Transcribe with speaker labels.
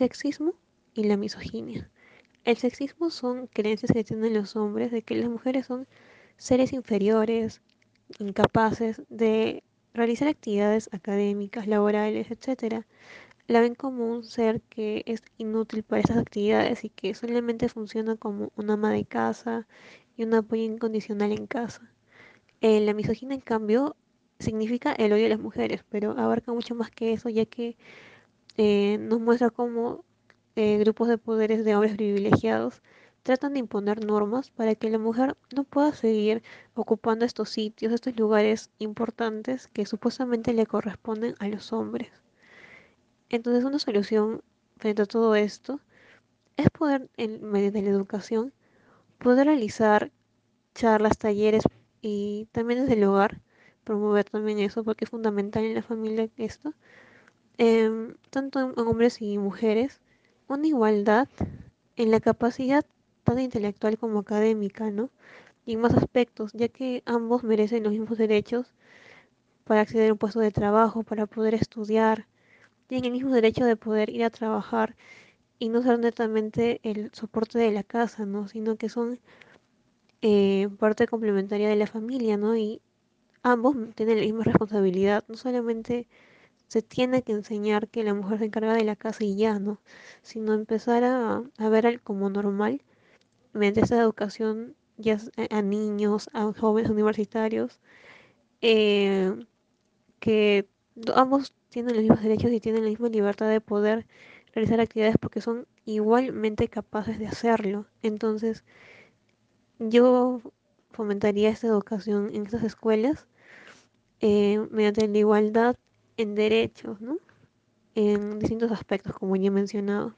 Speaker 1: sexismo y la misoginia. El sexismo son creencias que tienen los hombres de que las mujeres son seres inferiores, incapaces de realizar actividades académicas, laborales, etc. La ven como un ser que es inútil para esas actividades y que solamente funciona como una ama de casa y un apoyo incondicional en casa. Eh, la misoginia, en cambio, significa el odio a las mujeres, pero abarca mucho más que eso, ya que eh, nos muestra cómo eh, grupos de poderes de hombres privilegiados tratan de imponer normas para que la mujer no pueda seguir ocupando estos sitios, estos lugares importantes que supuestamente le corresponden a los hombres. Entonces una solución frente a todo esto es poder, en medio de la educación, poder realizar charlas, talleres y también desde el hogar, promover también eso porque es fundamental en la familia esto, em, tanto en hombres y mujeres, una igualdad en la capacidad tanto intelectual como académica, ¿no? Y en más aspectos, ya que ambos merecen los mismos derechos para acceder a un puesto de trabajo, para poder estudiar, tienen el mismo derecho de poder ir a trabajar y no ser netamente el soporte de la casa, ¿no? Sino que son eh, parte complementaria de la familia, ¿no? Y ambos tienen la misma responsabilidad, no solamente se tiene que enseñar que la mujer se encarga de la casa y ya, ¿no? Sino empezar a, ver como normal mediante esta educación ya a niños, a jóvenes universitarios, eh, que ambos tienen los mismos derechos y tienen la misma libertad de poder realizar actividades porque son igualmente capaces de hacerlo. Entonces, yo fomentaría esta educación en estas escuelas eh, mediante la igualdad en derechos, ¿no? En distintos aspectos, como ya he mencionado.